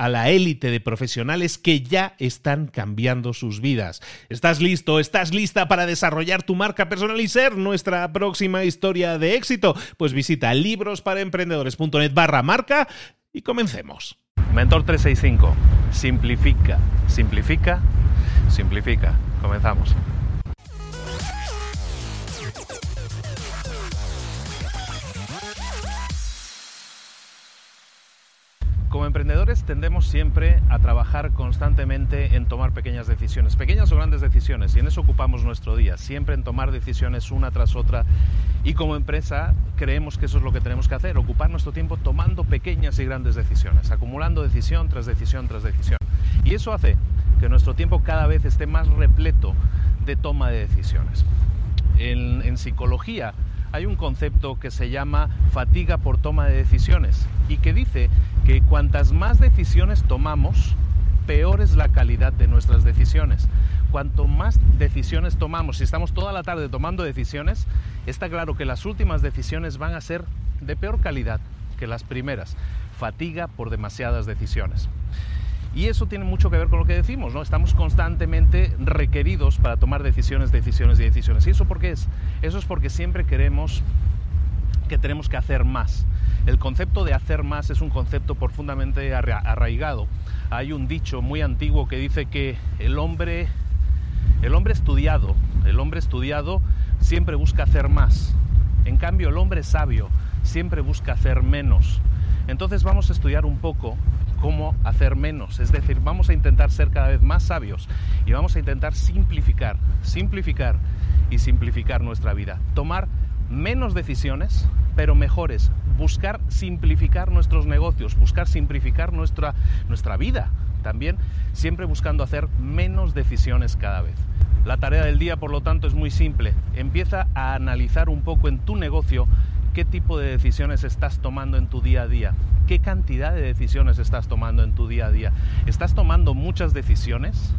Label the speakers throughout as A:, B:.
A: a la élite de profesionales que ya están cambiando sus vidas. ¿Estás listo? ¿Estás lista para desarrollar tu marca personal y ser nuestra próxima historia de éxito? Pues visita librosparaemprendedores.net barra marca y comencemos. Mentor 365. Simplifica, simplifica, simplifica. Comenzamos. Como emprendedores tendemos siempre a trabajar constantemente en tomar pequeñas decisiones, pequeñas o grandes decisiones, y en eso ocupamos nuestro día, siempre en tomar decisiones una tras otra. Y como empresa creemos que eso es lo que tenemos que hacer, ocupar nuestro tiempo tomando pequeñas y grandes decisiones, acumulando decisión tras decisión tras decisión. Y eso hace que nuestro tiempo cada vez esté más repleto de toma de decisiones. En, en psicología, hay un concepto que se llama fatiga por toma de decisiones y que dice que cuantas más decisiones tomamos, peor es la calidad de nuestras decisiones. Cuanto más decisiones tomamos, si estamos toda la tarde tomando decisiones, está claro que las últimas decisiones van a ser de peor calidad que las primeras. Fatiga por demasiadas decisiones. Y eso tiene mucho que ver con lo que decimos, ¿no? Estamos constantemente requeridos para tomar decisiones, decisiones y decisiones. ¿Y eso por qué es? Eso es porque siempre queremos que tenemos que hacer más. El concepto de hacer más es un concepto profundamente arraigado. Hay un dicho muy antiguo que dice que el hombre, el hombre estudiado, el hombre estudiado siempre busca hacer más. En cambio, el hombre sabio siempre busca hacer menos. Entonces vamos a estudiar un poco cómo hacer menos. Es decir, vamos a intentar ser cada vez más sabios y vamos a intentar simplificar, simplificar y simplificar nuestra vida. Tomar menos decisiones, pero mejores. Buscar simplificar nuestros negocios, buscar simplificar nuestra, nuestra vida también, siempre buscando hacer menos decisiones cada vez. La tarea del día, por lo tanto, es muy simple. Empieza a analizar un poco en tu negocio qué tipo de decisiones estás tomando en tu día a día, qué cantidad de decisiones estás tomando en tu día a día. ¿Estás tomando muchas decisiones?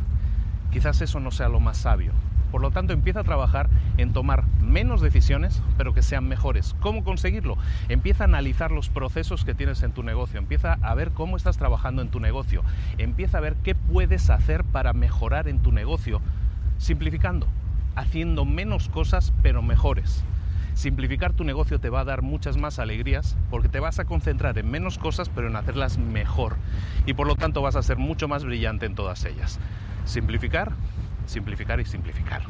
A: Quizás eso no sea lo más sabio. Por lo tanto, empieza a trabajar en tomar menos decisiones, pero que sean mejores. ¿Cómo conseguirlo? Empieza a analizar los procesos que tienes en tu negocio, empieza a ver cómo estás trabajando en tu negocio, empieza a ver qué puedes hacer para mejorar en tu negocio, simplificando, haciendo menos cosas, pero mejores. Simplificar tu negocio te va a dar muchas más alegrías porque te vas a concentrar en menos cosas pero en hacerlas mejor y por lo tanto vas a ser mucho más brillante en todas ellas. Simplificar, simplificar y simplificar.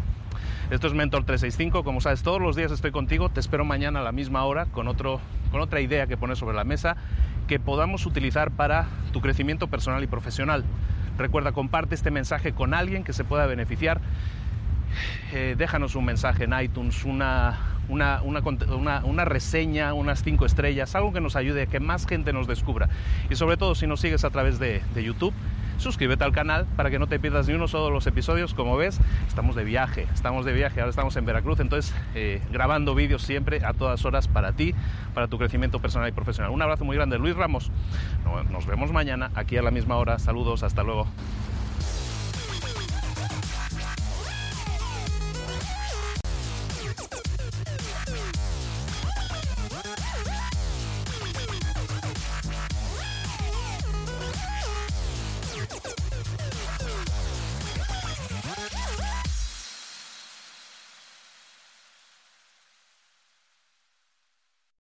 A: Esto es Mentor 365, como sabes, todos los días estoy contigo, te espero mañana a la misma hora con, otro, con otra idea que poner sobre la mesa que podamos utilizar para tu crecimiento personal y profesional. Recuerda, comparte este mensaje con alguien que se pueda beneficiar. Eh, déjanos un mensaje en iTunes, una, una, una, reseña, unas cinco estrellas, algo que nos ayude a que más gente nos descubra. Y sobre todo si nos sigues a través de, YouTube, suscríbete al canal para que no te pierdas ni uno solo de los episodios. Como ves, estamos de viaje, estamos de viaje, ahora estamos en Veracruz, entonces eh, grabando vídeos siempre a todas horas para ti, para tu crecimiento personal y profesional. Un abrazo muy grande, Luis Ramos. Nos vemos mañana aquí a la misma hora. Saludos, hasta luego.